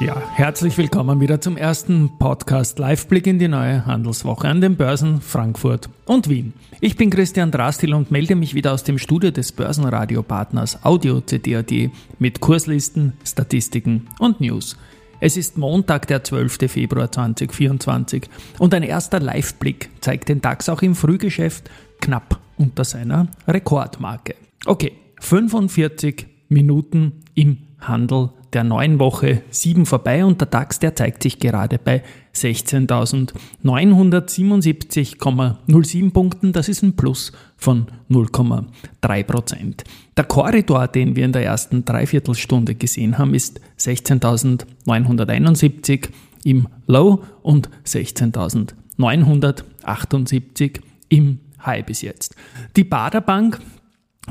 ja, herzlich willkommen wieder zum ersten Podcast Liveblick in die neue Handelswoche an den Börsen Frankfurt und Wien. Ich bin Christian Drastil und melde mich wieder aus dem Studio des Börsenradiopartners Audio CD.at mit Kurslisten, Statistiken und News. Es ist Montag, der 12. Februar 2024 und ein erster Liveblick zeigt den DAX auch im Frühgeschäft knapp unter seiner Rekordmarke. Okay, 45 Minuten im Handel der neuen Woche 7 vorbei und der DAX, der zeigt sich gerade bei 16.977,07 Punkten. Das ist ein Plus von 0,3 Prozent. Der Korridor, den wir in der ersten Dreiviertelstunde gesehen haben, ist 16.971 im Low und 16.978 im High bis jetzt. Die Baderbank,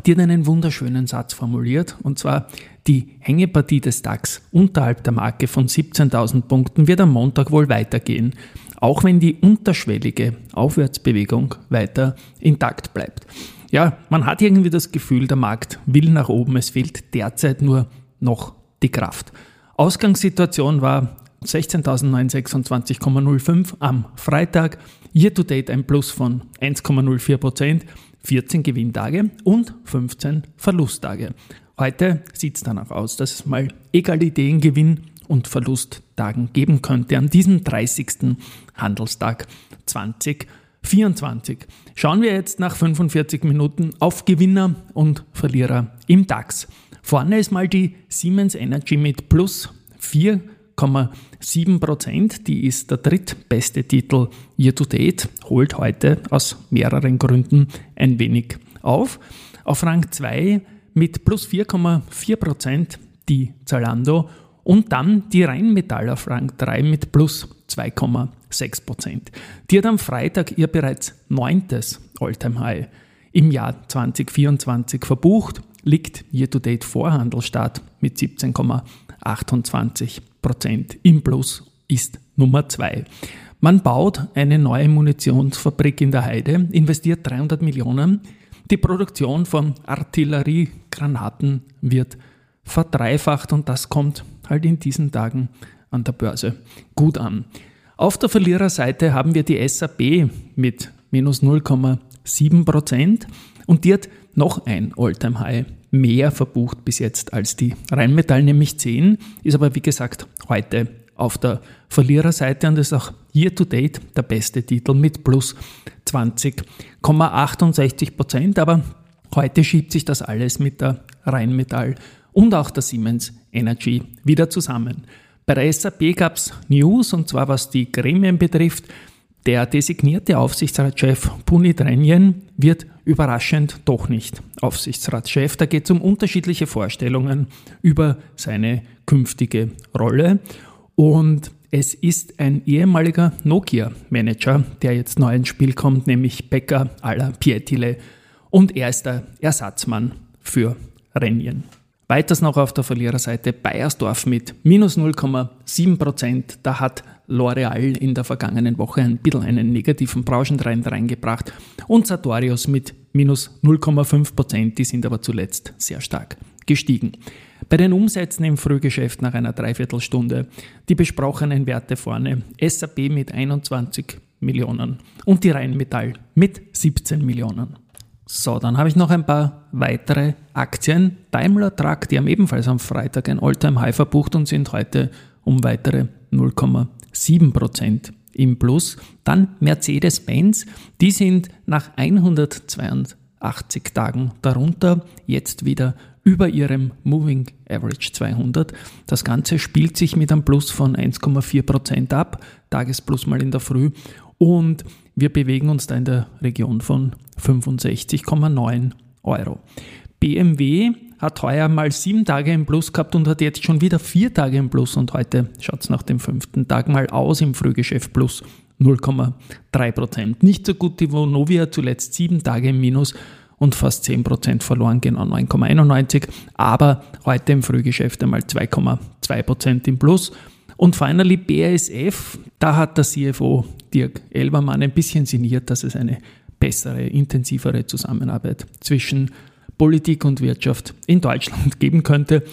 die hat einen wunderschönen Satz formuliert, und zwar die Hängepartie des DAX unterhalb der Marke von 17.000 Punkten wird am Montag wohl weitergehen, auch wenn die unterschwellige Aufwärtsbewegung weiter intakt bleibt. Ja, man hat irgendwie das Gefühl, der Markt will nach oben, es fehlt derzeit nur noch die Kraft. Ausgangssituation war 16.926,05 am Freitag, year to date ein Plus von 1,04 Prozent. 14 Gewinntage und 15 Verlusttage. Heute sieht es danach aus, dass es mal Egalitäten Gewinn und Verlusttagen geben könnte an diesem 30. Handelstag 2024. Schauen wir jetzt nach 45 Minuten auf Gewinner und Verlierer im DAX. Vorne ist mal die Siemens Energy mit plus 4 7 Prozent. Die ist der drittbeste Titel year to date, holt heute aus mehreren Gründen ein wenig auf. Auf Rang 2 mit plus 4,4 Prozent die Zalando und dann die Rheinmetall auf Rang 3 mit plus 2,6 Prozent. Die hat am Freitag ihr bereits neuntes Alltime High im Jahr 2024 verbucht, liegt year to date vor Handelsstart mit 17,28 Prozent im Plus ist Nummer zwei. Man baut eine neue Munitionsfabrik in der Heide, investiert 300 Millionen. Die Produktion von Artilleriegranaten wird verdreifacht und das kommt halt in diesen Tagen an der Börse gut an. Auf der Verliererseite haben wir die SAP mit minus 0,7 Prozent und die hat noch ein Alltime High mehr verbucht bis jetzt als die Rheinmetall, nämlich 10, ist aber wie gesagt heute auf der Verliererseite und ist auch year to date der beste Titel mit plus 20,68 Prozent. Aber heute schiebt sich das alles mit der Rheinmetall und auch der Siemens Energy wieder zusammen. Bei der SAP gab es News und zwar was die Gremien betrifft. Der designierte Aufsichtsratschef Punit Renjen wird überraschend doch nicht Aufsichtsratschef. Da geht es um unterschiedliche Vorstellungen über seine künftige Rolle. Und es ist ein ehemaliger Nokia-Manager, der jetzt neu ins Spiel kommt, nämlich Becker alla Pietile. Und er ist der Ersatzmann für Renjen. Weiters noch auf der Verliererseite Bayersdorf mit minus 0,7 Prozent. Da hat L'Oreal in der vergangenen Woche ein bisschen einen negativen Branchentrend reingebracht und Sartorius mit minus 0,5 Prozent. Die sind aber zuletzt sehr stark gestiegen. Bei den Umsätzen im Frühgeschäft nach einer Dreiviertelstunde die besprochenen Werte vorne. SAP mit 21 Millionen und die Rheinmetall mit 17 Millionen. So, dann habe ich noch ein paar weitere Aktien. Daimler Truck, die haben ebenfalls am Freitag ein Alltime high verbucht und sind heute um weitere 0,7% im Plus. Dann Mercedes-Benz, die sind nach 182 Tagen darunter, jetzt wieder über ihrem Moving Average 200. Das Ganze spielt sich mit einem Plus von 1,4% ab, Tagesplus mal in der Früh und wir bewegen uns da in der Region von 65,9 Euro. BMW hat heuer mal sieben Tage im Plus gehabt und hat jetzt schon wieder vier Tage im Plus und heute schaut es nach dem fünften Tag mal aus im Frühgeschäft plus 0,3 Prozent. Nicht so gut die Vonovia, zuletzt sieben Tage im Minus und fast 10 Prozent verloren, genau 9,91. Aber heute im Frühgeschäft einmal 2,2 Prozent im Plus. Und finally BASF, da hat der CFO Dirk Elbermann ein bisschen sinniert, dass es eine bessere, intensivere Zusammenarbeit zwischen Politik und Wirtschaft in Deutschland geben könnte.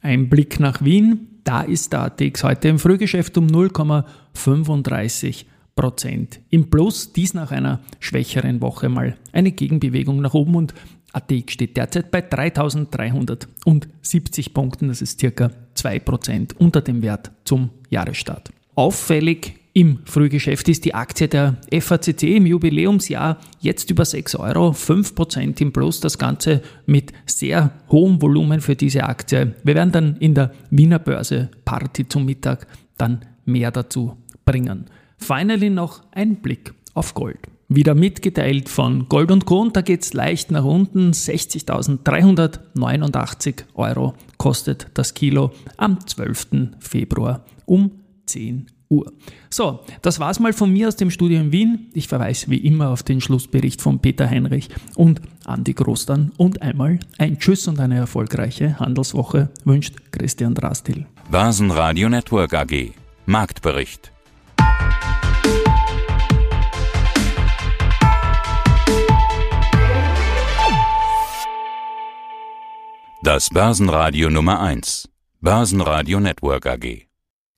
Ein Blick nach Wien, da ist der ATX heute im Frühgeschäft um 0,35 Prozent im Plus, dies nach einer schwächeren Woche mal eine Gegenbewegung nach oben und ATX steht derzeit bei 3370 Punkten, das ist circa 2% unter dem Wert zum Jahresstart. Auffällig im Frühgeschäft ist die Aktie der FACC im Jubiläumsjahr jetzt über 6 Euro, 5% im Plus, das Ganze mit sehr hohem Volumen für diese Aktie. Wir werden dann in der Wiener Börse Party zum Mittag dann mehr dazu bringen. Finally noch ein Blick auf Gold. Wieder mitgeteilt von Gold und Co. Und da geht es leicht nach unten. 60.389 Euro kostet das Kilo am 12. Februar um 10 Uhr. So, das war's mal von mir aus dem Studio in Wien. Ich verweise wie immer auf den Schlussbericht von Peter Heinrich und Andi Großdan. Und einmal ein Tschüss und eine erfolgreiche Handelswoche wünscht Christian Drastil. Börsenradio Network AG. Marktbericht. Das Börsenradio Nummer 1. Börsenradio Network AG.